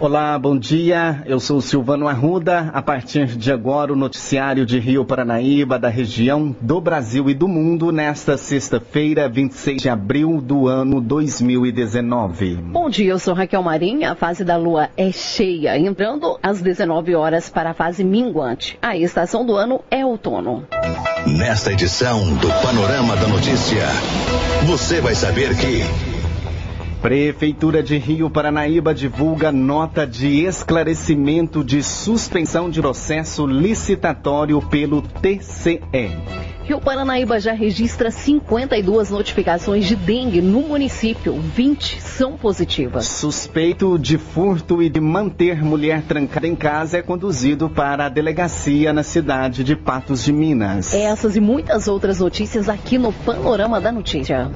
Olá, bom dia. Eu sou Silvano Arruda. A partir de agora, o noticiário de Rio Paranaíba, da região, do Brasil e do mundo, nesta sexta-feira, 26 de abril do ano 2019. Bom dia, eu sou Raquel Marinha. A fase da lua é cheia, entrando às 19 horas para a fase minguante. A estação do ano é outono. Nesta edição do Panorama da Notícia, você vai saber que. Prefeitura de Rio Paranaíba divulga nota de esclarecimento de suspensão de processo licitatório pelo TCE. Rio Paranaíba já registra 52 notificações de dengue no município. 20 são positivas. Suspeito de furto e de manter mulher trancada em casa é conduzido para a delegacia na cidade de Patos de Minas. Essas e muitas outras notícias aqui no Panorama da Notícia.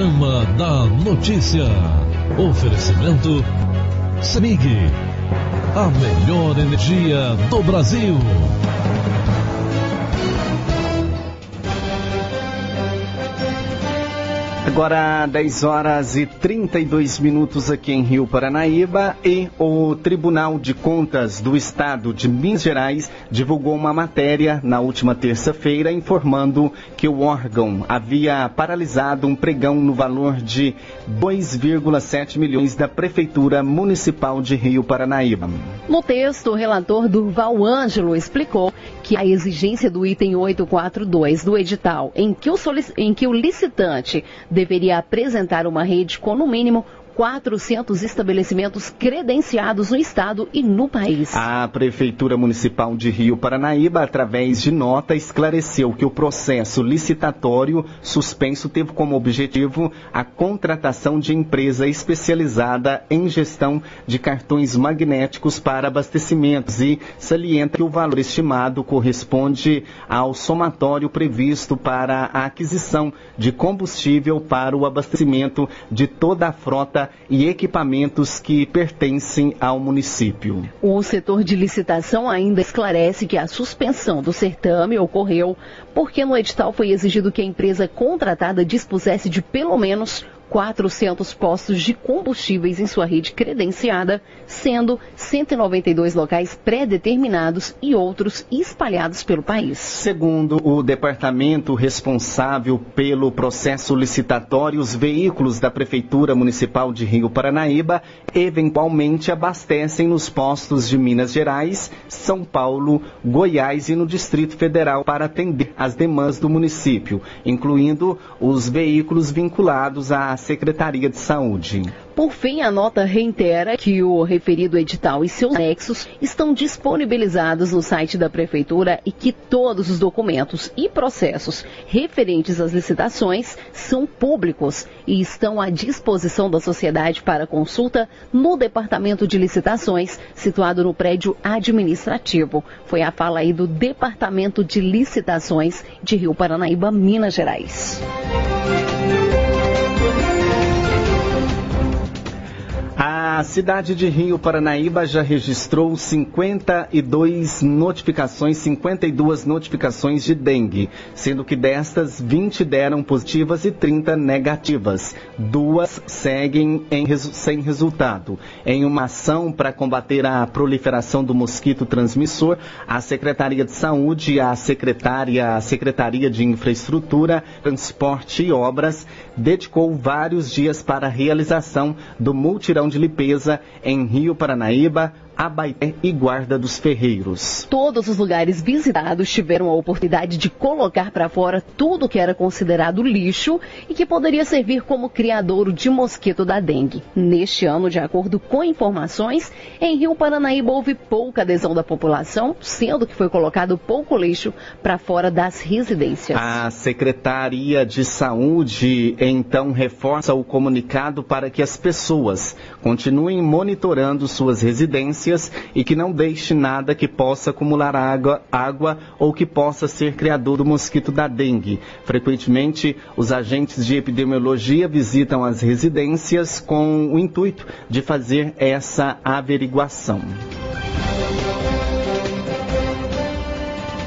Panorama da Notícia. Oferecimento CEMIG. A melhor energia do Brasil. Agora 10 horas e 32 minutos aqui em Rio Paranaíba e o Tribunal de Contas do Estado de Minas Gerais divulgou uma matéria na última terça-feira informando que o órgão havia paralisado um pregão no valor de 2,7 milhões da Prefeitura Municipal de Rio Paranaíba. No texto, o relator Durval Ângelo explicou que a exigência do item 842 do edital, em que o, em que o licitante deveria apresentar uma rede com no mínimo 400 estabelecimentos credenciados no estado e no país. A Prefeitura Municipal de Rio Paranaíba, através de nota, esclareceu que o processo licitatório suspenso teve como objetivo a contratação de empresa especializada em gestão de cartões magnéticos para abastecimentos e salienta que o valor estimado corresponde ao somatório previsto para a aquisição de combustível para o abastecimento de toda a frota e equipamentos que pertencem ao município. O setor de licitação ainda esclarece que a suspensão do certame ocorreu porque no edital foi exigido que a empresa contratada dispusesse de pelo menos 400 postos de combustíveis em sua rede credenciada, sendo 192 locais pré-determinados e outros espalhados pelo país. Segundo o departamento responsável pelo processo licitatório, os veículos da Prefeitura Municipal de Rio Paranaíba eventualmente abastecem nos postos de Minas Gerais, São Paulo, Goiás e no Distrito Federal para atender as demandas do município, incluindo os veículos vinculados à Secretaria de Saúde. Por fim, a nota reitera que o referido edital e seus anexos estão disponibilizados no site da Prefeitura e que todos os documentos e processos referentes às licitações são públicos e estão à disposição da sociedade para consulta no Departamento de Licitações, situado no prédio administrativo. Foi a fala aí do Departamento de Licitações de Rio Paranaíba, Minas Gerais. A cidade de Rio Paranaíba já registrou 52 notificações, 52 notificações de dengue, sendo que destas 20 deram positivas e 30 negativas. Duas seguem em, sem resultado. Em uma ação para combater a proliferação do mosquito transmissor, a Secretaria de Saúde e a Secretaria, a Secretaria de Infraestrutura, Transporte e Obras dedicou vários dias para a realização do multirão de limpeza em Rio Paranaíba, Abaité e Guarda dos Ferreiros. Todos os lugares visitados tiveram a oportunidade de colocar para fora tudo que era considerado lixo e que poderia servir como criadouro de mosquito da dengue. Neste ano, de acordo com informações, em Rio Paranaíba houve pouca adesão da população, sendo que foi colocado pouco lixo para fora das residências. A Secretaria de Saúde então reforça o comunicado para que as pessoas continuem monitorando suas residências e que não deixe nada que possa acumular água, água ou que possa ser criador do mosquito da dengue. Frequentemente, os agentes de epidemiologia visitam as residências com o intuito de fazer essa averiguação.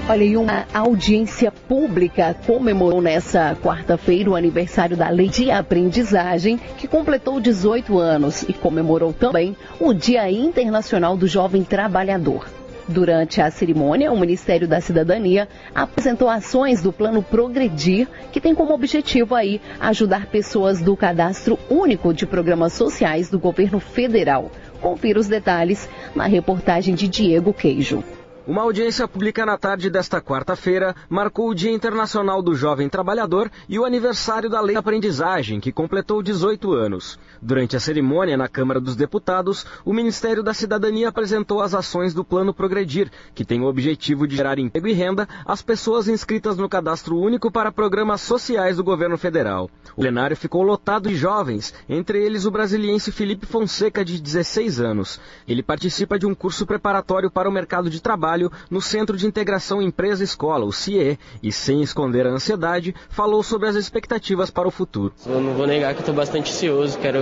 Olha, e uma audiência pública comemorou nessa quarta-feira o aniversário da Lei de Aprendizagem, que completou 18 anos, e comemorou também o Dia Internacional do Jovem Trabalhador. Durante a cerimônia, o Ministério da Cidadania apresentou ações do Plano Progredir, que tem como objetivo aí ajudar pessoas do Cadastro Único de Programas Sociais do Governo Federal. Confira os detalhes na reportagem de Diego Queijo. Uma audiência pública na tarde desta quarta-feira marcou o Dia Internacional do Jovem Trabalhador e o aniversário da Lei de Aprendizagem, que completou 18 anos. Durante a cerimônia na Câmara dos Deputados, o Ministério da Cidadania apresentou as ações do Plano Progredir, que tem o objetivo de gerar emprego e renda às pessoas inscritas no Cadastro Único para programas sociais do governo federal. O plenário ficou lotado de jovens, entre eles o brasiliense Felipe Fonseca, de 16 anos. Ele participa de um curso preparatório para o mercado de trabalho trabalho no Centro de Integração Empresa-Escola, o CIE, e sem esconder a ansiedade, falou sobre as expectativas para o futuro. Eu não vou negar que estou bastante ansioso, quero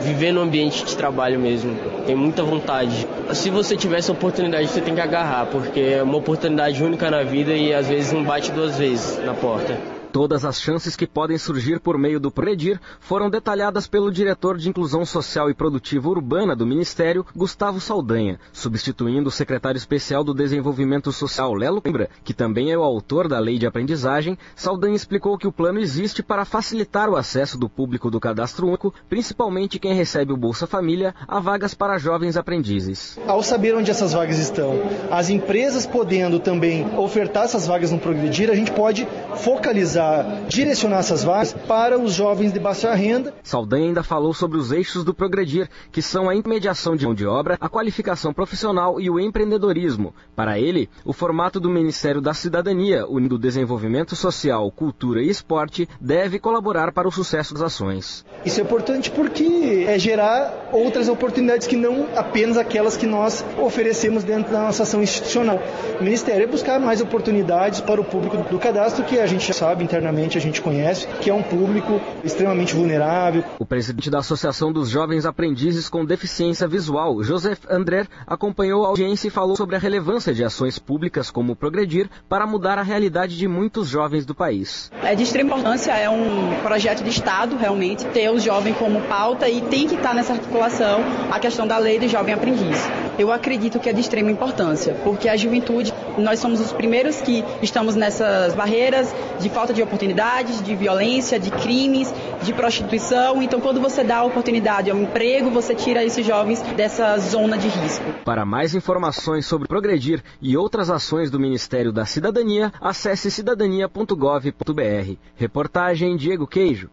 viver no ambiente de trabalho mesmo. Tenho muita vontade. Se você tiver essa oportunidade, você tem que agarrar, porque é uma oportunidade única na vida e às vezes não bate duas vezes na porta. Todas as chances que podem surgir por meio do Progredir foram detalhadas pelo diretor de Inclusão Social e Produtiva Urbana do Ministério, Gustavo Saldanha, substituindo o secretário especial do Desenvolvimento Social, Lelo Coimbra, que também é o autor da Lei de Aprendizagem. Saldanha explicou que o plano existe para facilitar o acesso do público do Cadastro Único, principalmente quem recebe o Bolsa Família, a vagas para jovens aprendizes. Ao saber onde essas vagas estão, as empresas podendo também ofertar essas vagas no Progredir, a gente pode focalizar direcionar essas vagas para os jovens de baixa renda. Saldanha ainda falou sobre os eixos do Progredir, que são a intermediação de mão de obra, a qualificação profissional e o empreendedorismo. Para ele, o formato do Ministério da Cidadania, unindo desenvolvimento social, cultura e esporte, deve colaborar para o sucesso das ações. Isso é importante porque é gerar outras oportunidades que não apenas aquelas que nós oferecemos dentro da nossa ação institucional. O Ministério é buscar mais oportunidades para o público do cadastro, que a gente sabe internamente a gente conhece, que é um público extremamente vulnerável. O presidente da Associação dos Jovens Aprendizes com Deficiência Visual, Joseph André, acompanhou a audiência e falou sobre a relevância de ações públicas como o Progredir para mudar a realidade de muitos jovens do país. É de extrema importância, é um projeto de Estado realmente ter o jovem como pauta e tem que estar nessa articulação a questão da lei do jovem aprendiz. Eu acredito que é de extrema importância, porque a juventude, nós somos os primeiros que estamos nessas barreiras de falta de de oportunidades, de violência, de crimes, de prostituição. Então, quando você dá a oportunidade ao emprego, você tira esses jovens dessa zona de risco. Para mais informações sobre Progredir e outras ações do Ministério da Cidadania, acesse cidadania.gov.br. Reportagem Diego Queijo.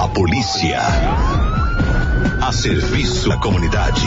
A polícia. A serviço da comunidade.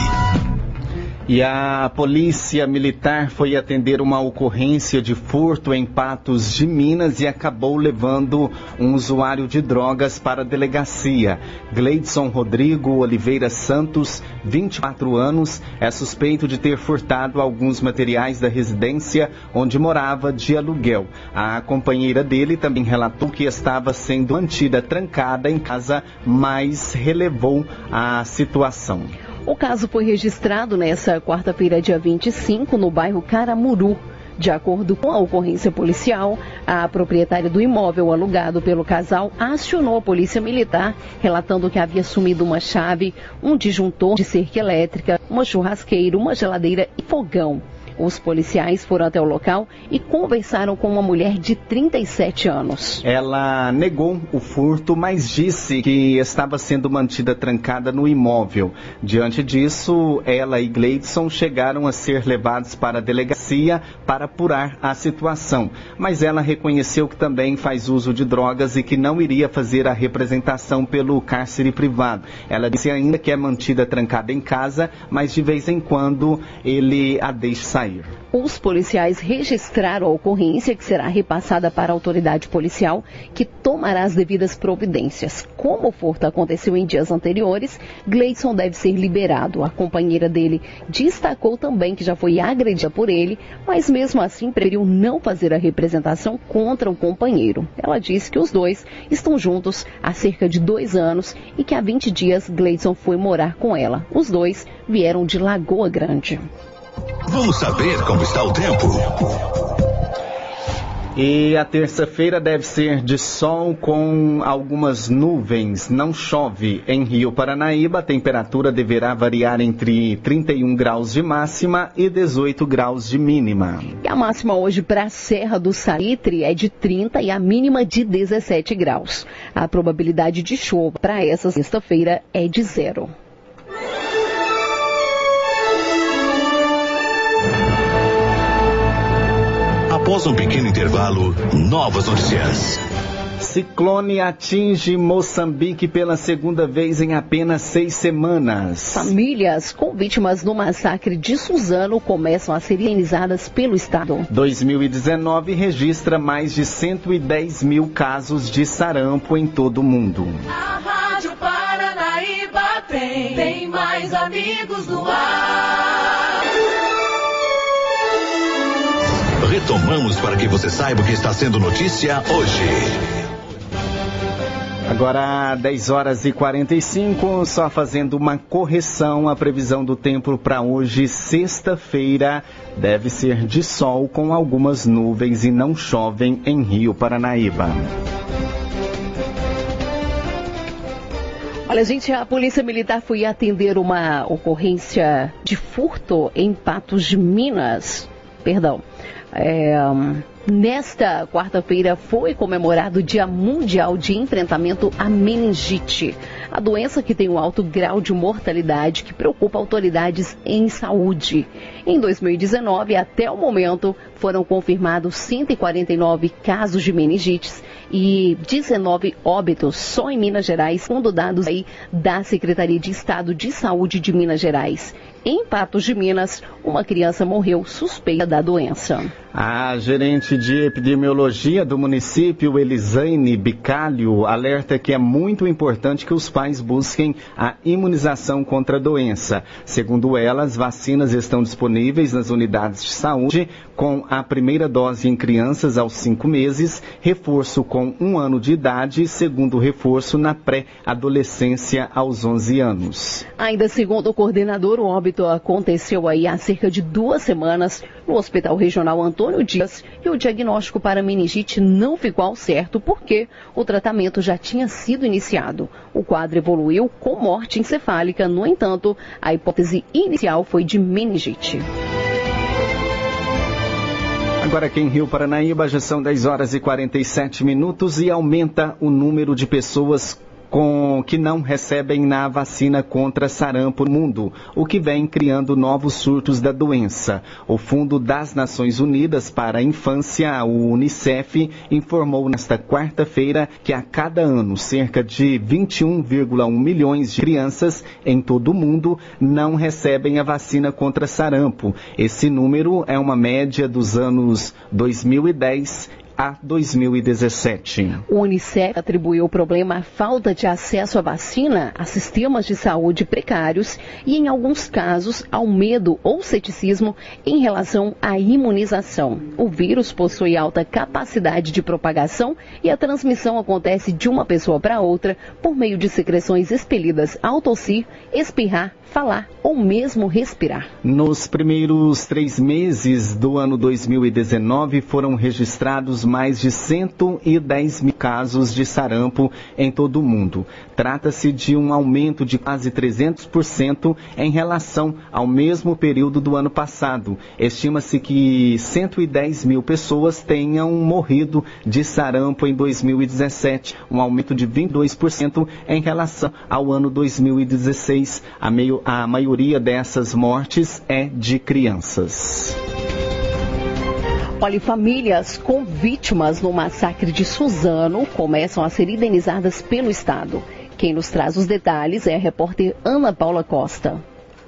E a polícia militar foi atender uma ocorrência de furto em Patos de Minas e acabou levando um usuário de drogas para a delegacia. Gleidson Rodrigo Oliveira Santos, 24 anos, é suspeito de ter furtado alguns materiais da residência onde morava de aluguel. A companheira dele também relatou que estava sendo mantida trancada em casa, mas relevou a situação. O caso foi registrado nesta quarta-feira, dia 25, no bairro Caramuru. De acordo com a ocorrência policial, a proprietária do imóvel alugado pelo casal acionou a polícia militar, relatando que havia sumido uma chave, um disjuntor de cerca elétrica, uma churrasqueira, uma geladeira e fogão. Os policiais foram até o local e conversaram com uma mulher de 37 anos. Ela negou o furto, mas disse que estava sendo mantida trancada no imóvel. Diante disso, ela e Gleidson chegaram a ser levados para a delegacia para apurar a situação. Mas ela reconheceu que também faz uso de drogas e que não iria fazer a representação pelo cárcere privado. Ela disse ainda que é mantida trancada em casa, mas de vez em quando ele a deixa sair. Os policiais registraram a ocorrência que será repassada para a autoridade policial, que tomará as devidas providências. Como o furto aconteceu em dias anteriores, Gleidson deve ser liberado. A companheira dele destacou também que já foi agredida por ele, mas mesmo assim preferiu não fazer a representação contra o companheiro. Ela disse que os dois estão juntos há cerca de dois anos e que há 20 dias Gleidson foi morar com ela. Os dois vieram de Lagoa Grande. Vamos saber como está o tempo. E a terça-feira deve ser de sol com algumas nuvens. Não chove em Rio Paranaíba. A temperatura deverá variar entre 31 graus de máxima e 18 graus de mínima. E a máxima hoje para a Serra do Salitre é de 30 e a mínima de 17 graus. A probabilidade de chuva para essa sexta-feira é de zero. Após um pequeno intervalo, novas notícias. Ciclone atinge Moçambique pela segunda vez em apenas seis semanas. Famílias com vítimas do massacre de Suzano começam a ser indenizadas pelo Estado. 2019 registra mais de 110 mil casos de sarampo em todo o mundo. A Rádio Paranaíba tem, tem mais amigos no ar. Retomamos para que você saiba o que está sendo notícia hoje. Agora, 10 horas e 45, só fazendo uma correção. A previsão do tempo para hoje, sexta-feira, deve ser de sol com algumas nuvens e não chovem em Rio Paranaíba. Olha, gente, a Polícia Militar foi atender uma ocorrência de furto em Patos de Minas. Perdão. É, nesta quarta-feira foi comemorado o Dia Mundial de Enfrentamento à Meningite, a doença que tem um alto grau de mortalidade que preocupa autoridades em saúde. Em 2019, até o momento, foram confirmados 149 casos de meningites e 19 óbitos só em Minas Gerais, segundo dados aí da Secretaria de Estado de Saúde de Minas Gerais. Em Patos de Minas, uma criança morreu suspeita da doença. A gerente de epidemiologia do município, Elisaine Bicalho, alerta que é muito importante que os pais busquem a imunização contra a doença. Segundo ela, as vacinas estão disponíveis nas unidades de saúde, com a primeira dose em crianças aos cinco meses, reforço com um ano de idade, segundo reforço na pré-adolescência aos 11 anos. Ainda segundo o coordenador, o óbito aconteceu aí há cerca de duas semanas no Hospital Regional Antônio Dias e o diagnóstico para meningite não ficou ao certo porque o tratamento já tinha sido iniciado. O quadro evoluiu com morte encefálica, no entanto, a hipótese inicial foi de meningite. Agora aqui em Rio Paranaíba já são 10 horas e 47 minutos e aumenta o número de pessoas com, que não recebem na vacina contra sarampo no mundo, o que vem criando novos surtos da doença. O Fundo das Nações Unidas para a Infância, o Unicef, informou nesta quarta-feira que a cada ano cerca de 21,1 milhões de crianças em todo o mundo não recebem a vacina contra sarampo. Esse número é uma média dos anos 2010 a 2017. O Unicef atribuiu o problema à falta de acesso à vacina a sistemas de saúde precários e, em alguns casos, ao medo ou ceticismo em relação à imunização. O vírus possui alta capacidade de propagação e a transmissão acontece de uma pessoa para outra por meio de secreções expelidas ao tossir, espirrar, falar ou mesmo respirar. Nos primeiros três meses do ano 2019 foram registrados mais de 110 mil casos de sarampo em todo o mundo. Trata-se de um aumento de quase 300% em relação ao mesmo período do ano passado. Estima-se que 110 mil pessoas tenham morrido de sarampo em 2017, um aumento de 22% em relação ao ano 2016. A meio a maioria dessas mortes é de crianças. Olha, famílias com vítimas no massacre de Suzano começam a ser indenizadas pelo Estado. Quem nos traz os detalhes é a repórter Ana Paula Costa.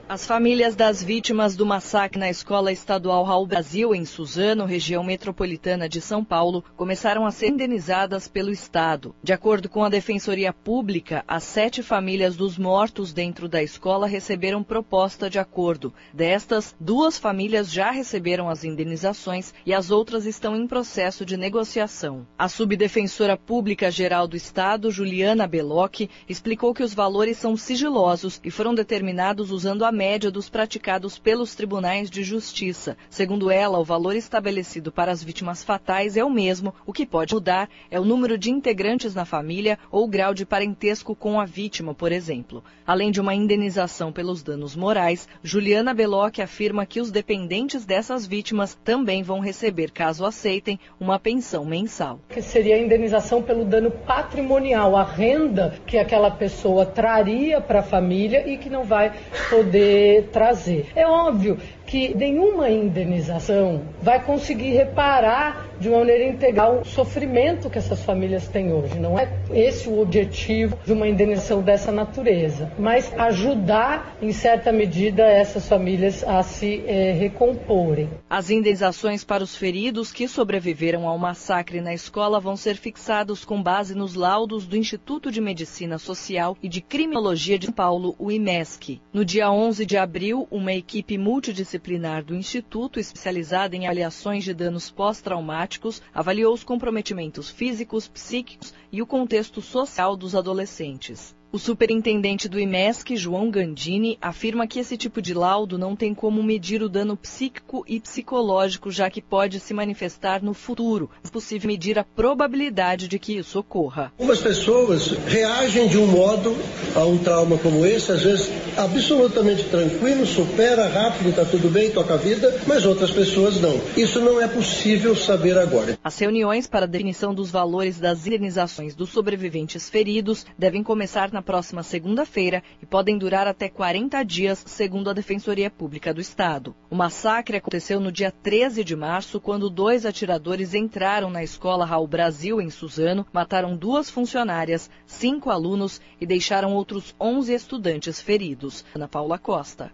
As famílias das vítimas do massacre na Escola Estadual Raul Brasil, em Suzano, região metropolitana de São Paulo, começaram a ser indenizadas pelo Estado. De acordo com a Defensoria Pública, as sete famílias dos mortos dentro da escola receberam proposta de acordo. Destas, duas famílias já receberam as indenizações e as outras estão em processo de negociação. A subdefensora pública geral do Estado, Juliana Belocchi, explicou que os valores são sigilosos e foram determinados usando a média dos praticados pelos tribunais de justiça. Segundo ela, o valor estabelecido para as vítimas fatais é o mesmo, o que pode mudar é o número de integrantes na família ou o grau de parentesco com a vítima, por exemplo. Além de uma indenização pelos danos morais, Juliana Belocchi afirma que os dependentes dessas vítimas também vão receber, caso aceitem, uma pensão mensal. Que seria a indenização pelo dano patrimonial, a renda que aquela pessoa traria para a família e que não vai poder trazer. É óbvio que nenhuma indenização vai conseguir reparar de uma maneira integral o sofrimento que essas famílias têm hoje. Não é esse o objetivo de uma indenização dessa natureza, mas ajudar, em certa medida, essas famílias a se é, recomporem. As indenizações para os feridos que sobreviveram ao massacre na escola vão ser fixados com base nos laudos do Instituto de Medicina Social e de Criminologia de São Paulo, o IMESC. No dia 11 de abril, uma equipe multidisciplinar do Instituto, especializada em avaliações de danos pós-traumáticos, avaliou os comprometimentos físicos, psíquicos e o contexto social dos adolescentes. O superintendente do IMESC, João Gandini, afirma que esse tipo de laudo não tem como medir o dano psíquico e psicológico, já que pode se manifestar no futuro. É possível medir a probabilidade de que isso ocorra. Algumas pessoas reagem de um modo a um trauma como esse, às vezes absolutamente tranquilo, supera rápido, está tudo bem, toca a vida, mas outras pessoas não. Isso não é possível saber agora. As reuniões para a definição dos valores das indenizações dos sobreviventes feridos devem começar na próxima segunda-feira e podem durar até 40 dias, segundo a Defensoria Pública do Estado. O massacre aconteceu no dia 13 de março, quando dois atiradores entraram na escola Raul Brasil, em Suzano, mataram duas funcionárias, cinco alunos e deixaram outros 11 estudantes feridos. Ana Paula Costa.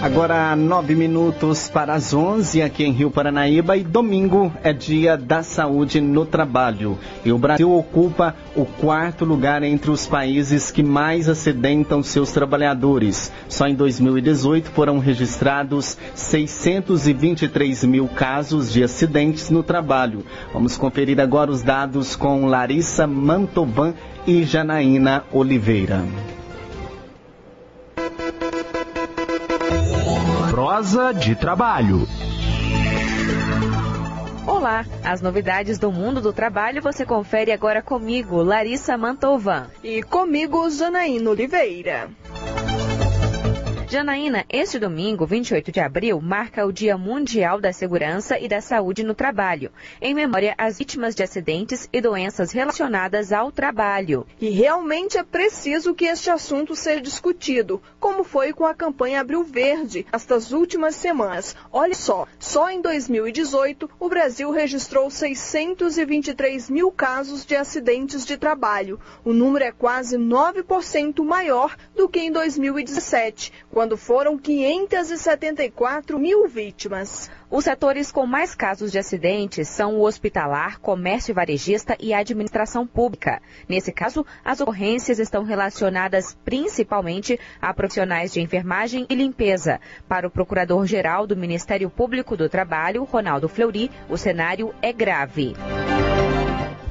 Agora, nove minutos para as onze aqui em Rio Paranaíba e domingo é dia da saúde no trabalho. E o Brasil ocupa o quarto lugar entre os países que mais acidentam seus trabalhadores. Só em 2018 foram registrados 623 mil casos de acidentes no trabalho. Vamos conferir agora os dados com Larissa Mantovan e Janaína Oliveira. Prosa de Trabalho. Olá, as novidades do mundo do trabalho você confere agora comigo, Larissa Mantovan. E comigo, Janaína Oliveira. Janaína, este domingo, 28 de abril, marca o Dia Mundial da Segurança e da Saúde no Trabalho, em memória às vítimas de acidentes e doenças relacionadas ao trabalho. E realmente é preciso que este assunto seja discutido, como foi com a campanha Abril Verde estas últimas semanas. Olha só, só em 2018 o Brasil registrou 623 mil casos de acidentes de trabalho. O número é quase 9% maior do que em 2017 quando foram 574 mil vítimas. Os setores com mais casos de acidentes são o hospitalar, comércio varejista e administração pública. Nesse caso, as ocorrências estão relacionadas principalmente a profissionais de enfermagem e limpeza. Para o procurador-geral do Ministério Público do Trabalho, Ronaldo Fleury, o cenário é grave.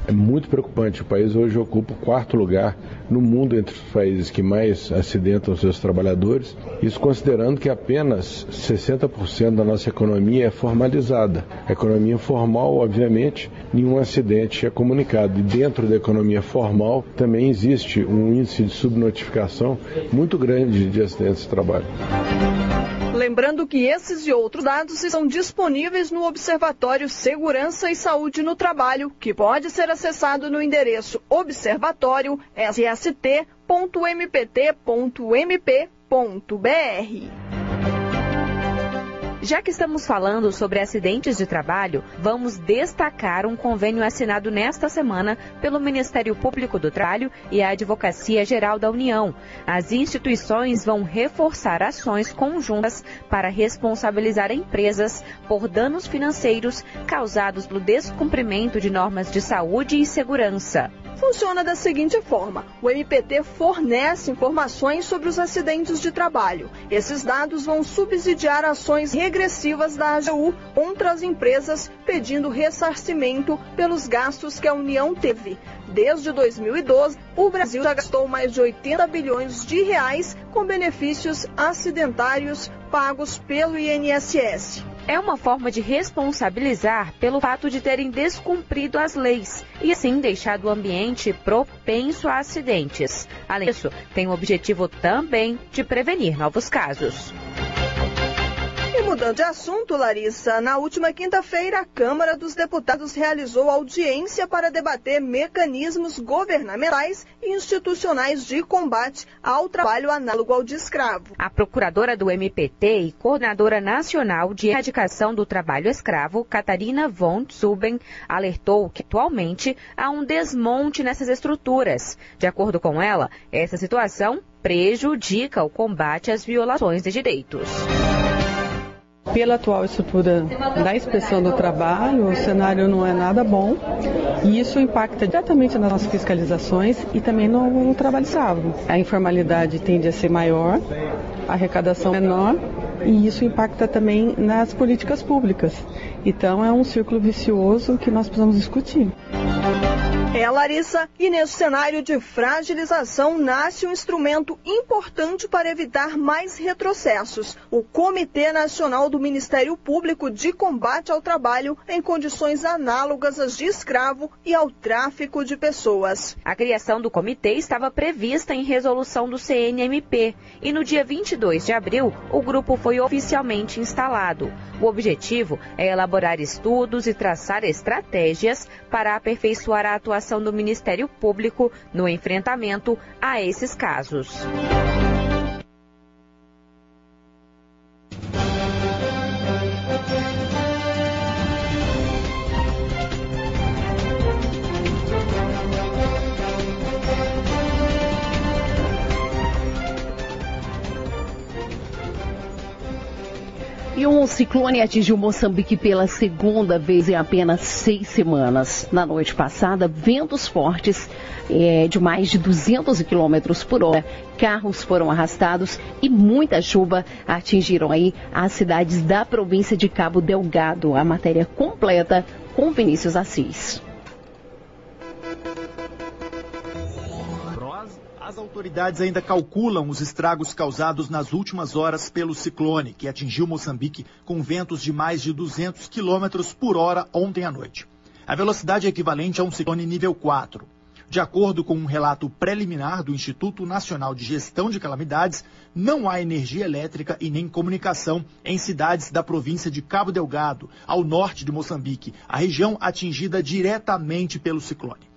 É muito preocupante. O país hoje ocupa o quarto lugar no mundo entre os países que mais acidentam seus trabalhadores. Isso considerando que apenas 60% da nossa economia é formalizada. A economia formal, obviamente, nenhum acidente é comunicado. E dentro da economia formal também existe um índice de subnotificação muito grande de acidentes de trabalho. Lembrando que esses e outros dados estão disponíveis no Observatório Segurança e Saúde no Trabalho, que pode ser acessado no endereço observatório.sst.mpt.mp.br. Já que estamos falando sobre acidentes de trabalho, vamos destacar um convênio assinado nesta semana pelo Ministério Público do Trabalho e a Advocacia Geral da União. As instituições vão reforçar ações conjuntas para responsabilizar empresas por danos financeiros causados pelo descumprimento de normas de saúde e segurança funciona da seguinte forma: o MPT fornece informações sobre os acidentes de trabalho. Esses dados vão subsidiar ações regressivas da AGU contra as empresas, pedindo ressarcimento pelos gastos que a União teve. Desde 2012, o Brasil já gastou mais de 80 bilhões de reais com benefícios acidentários pagos pelo INSS é uma forma de responsabilizar pelo fato de terem descumprido as leis e assim deixado o ambiente propenso a acidentes. Além disso, tem o objetivo também de prevenir novos casos. Mudando de assunto, Larissa, na última quinta-feira, a Câmara dos Deputados realizou audiência para debater mecanismos governamentais e institucionais de combate ao trabalho análogo ao de escravo. A procuradora do MPT e coordenadora nacional de erradicação do trabalho escravo, Catarina von Zuben, alertou que atualmente há um desmonte nessas estruturas. De acordo com ela, essa situação prejudica o combate às violações de direitos. Pela atual estrutura da inspeção do trabalho, o cenário não é nada bom e isso impacta diretamente nas nossas fiscalizações e também no, no trabalho escravo. A informalidade tende a ser maior, a arrecadação menor e isso impacta também nas políticas públicas. Então é um círculo vicioso que nós precisamos discutir. É, Larissa, e nesse cenário de fragilização nasce um instrumento importante para evitar mais retrocessos: o Comitê Nacional do Ministério Público de Combate ao Trabalho em condições análogas às de escravo e ao tráfico de pessoas. A criação do comitê estava prevista em resolução do CNMP e no dia 22 de abril o grupo foi oficialmente instalado. O objetivo é elaborar estudos e traçar estratégias para aperfeiçoar a atuação atuação do Ministério Público no enfrentamento a esses casos. E um ciclone atingiu Moçambique pela segunda vez em apenas seis semanas. Na noite passada, ventos fortes é, de mais de 200 km por hora, carros foram arrastados e muita chuva atingiram aí as cidades da província de Cabo Delgado. A matéria completa com Vinícius Assis. Autoridades ainda calculam os estragos causados nas últimas horas pelo ciclone, que atingiu Moçambique com ventos de mais de 200 km por hora ontem à noite. A velocidade é equivalente a um ciclone nível 4. De acordo com um relato preliminar do Instituto Nacional de Gestão de Calamidades, não há energia elétrica e nem comunicação em cidades da província de Cabo Delgado, ao norte de Moçambique, a região atingida diretamente pelo ciclone.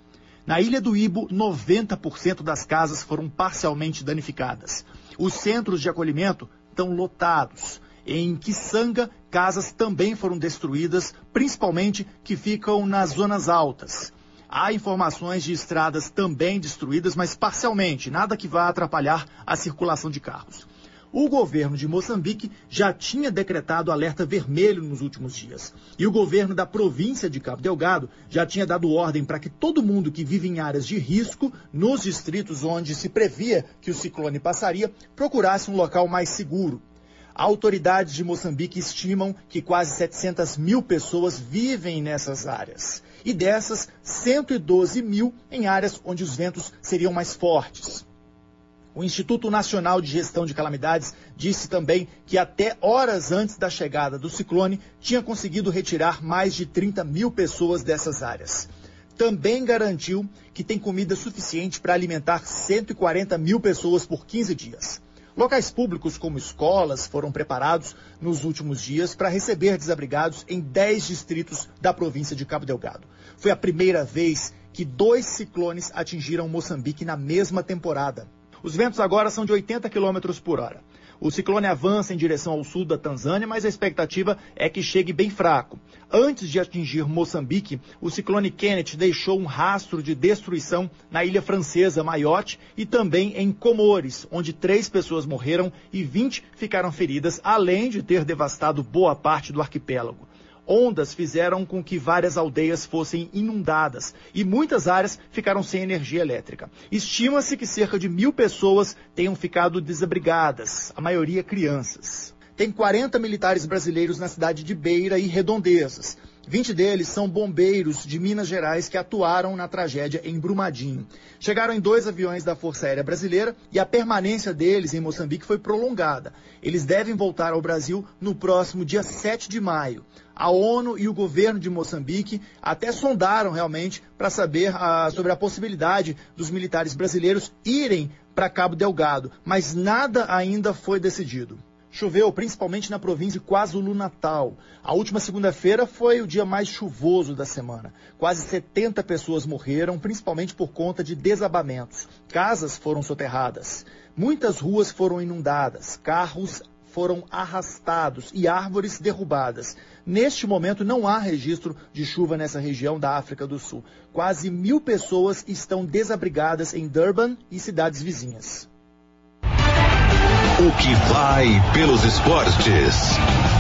Na Ilha do Ibo, 90% das casas foram parcialmente danificadas. Os centros de acolhimento estão lotados. Em Kisanga, casas também foram destruídas, principalmente que ficam nas zonas altas. Há informações de estradas também destruídas, mas parcialmente, nada que vá atrapalhar a circulação de carros. O governo de Moçambique já tinha decretado alerta vermelho nos últimos dias. E o governo da província de Cabo Delgado já tinha dado ordem para que todo mundo que vive em áreas de risco, nos distritos onde se previa que o ciclone passaria, procurasse um local mais seguro. Autoridades de Moçambique estimam que quase 700 mil pessoas vivem nessas áreas. E dessas, 112 mil em áreas onde os ventos seriam mais fortes. O Instituto Nacional de Gestão de Calamidades disse também que até horas antes da chegada do ciclone tinha conseguido retirar mais de 30 mil pessoas dessas áreas. Também garantiu que tem comida suficiente para alimentar 140 mil pessoas por 15 dias. Locais públicos como escolas foram preparados nos últimos dias para receber desabrigados em 10 distritos da província de Cabo Delgado. Foi a primeira vez que dois ciclones atingiram Moçambique na mesma temporada. Os ventos agora são de 80 km por hora. O ciclone avança em direção ao sul da Tanzânia, mas a expectativa é que chegue bem fraco. Antes de atingir Moçambique, o ciclone Kenneth deixou um rastro de destruição na ilha francesa Mayotte e também em Comores, onde três pessoas morreram e 20 ficaram feridas, além de ter devastado boa parte do arquipélago. Ondas fizeram com que várias aldeias fossem inundadas e muitas áreas ficaram sem energia elétrica. Estima-se que cerca de mil pessoas tenham ficado desabrigadas, a maioria crianças. Tem 40 militares brasileiros na cidade de Beira e Redondezas. 20 deles são bombeiros de Minas Gerais que atuaram na tragédia em Brumadinho. Chegaram em dois aviões da Força Aérea Brasileira e a permanência deles em Moçambique foi prolongada. Eles devem voltar ao Brasil no próximo dia 7 de maio. A ONU e o governo de Moçambique até sondaram realmente para saber ah, sobre a possibilidade dos militares brasileiros irem para Cabo Delgado, mas nada ainda foi decidido. Choveu principalmente na província de KwaZulu-Natal. A última segunda-feira foi o dia mais chuvoso da semana. Quase 70 pessoas morreram, principalmente por conta de desabamentos. Casas foram soterradas. Muitas ruas foram inundadas, carros foram arrastados e árvores derrubadas. Neste momento, não há registro de chuva nessa região da África do Sul. Quase mil pessoas estão desabrigadas em Durban e cidades vizinhas. O que vai pelos esportes.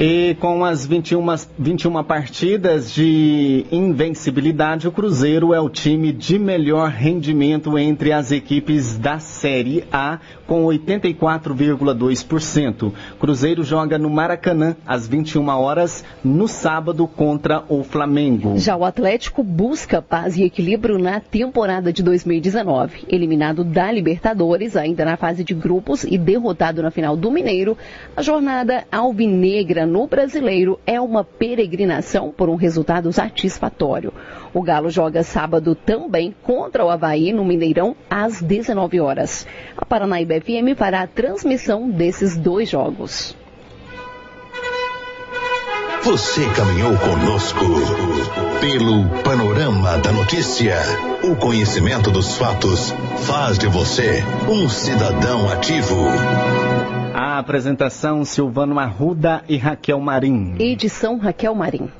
E com as 21, 21 partidas de invencibilidade, o Cruzeiro é o time de melhor rendimento entre as equipes da Série A, com 84,2%. Cruzeiro joga no Maracanã às 21 horas no sábado contra o Flamengo. Já o Atlético busca paz e equilíbrio na temporada de 2019. Eliminado da Libertadores, ainda na fase de grupos e derrotado na final do Mineiro, a jornada alvinegra no brasileiro é uma peregrinação por um resultado satisfatório. O Galo joga sábado também contra o Havaí no Mineirão às 19 horas. A Paranaíba FM fará a transmissão desses dois jogos. Você caminhou conosco pelo panorama da notícia. O conhecimento dos fatos faz de você um cidadão ativo. A apresentação Silvano Arruda e Raquel Marim. Edição Raquel Marim.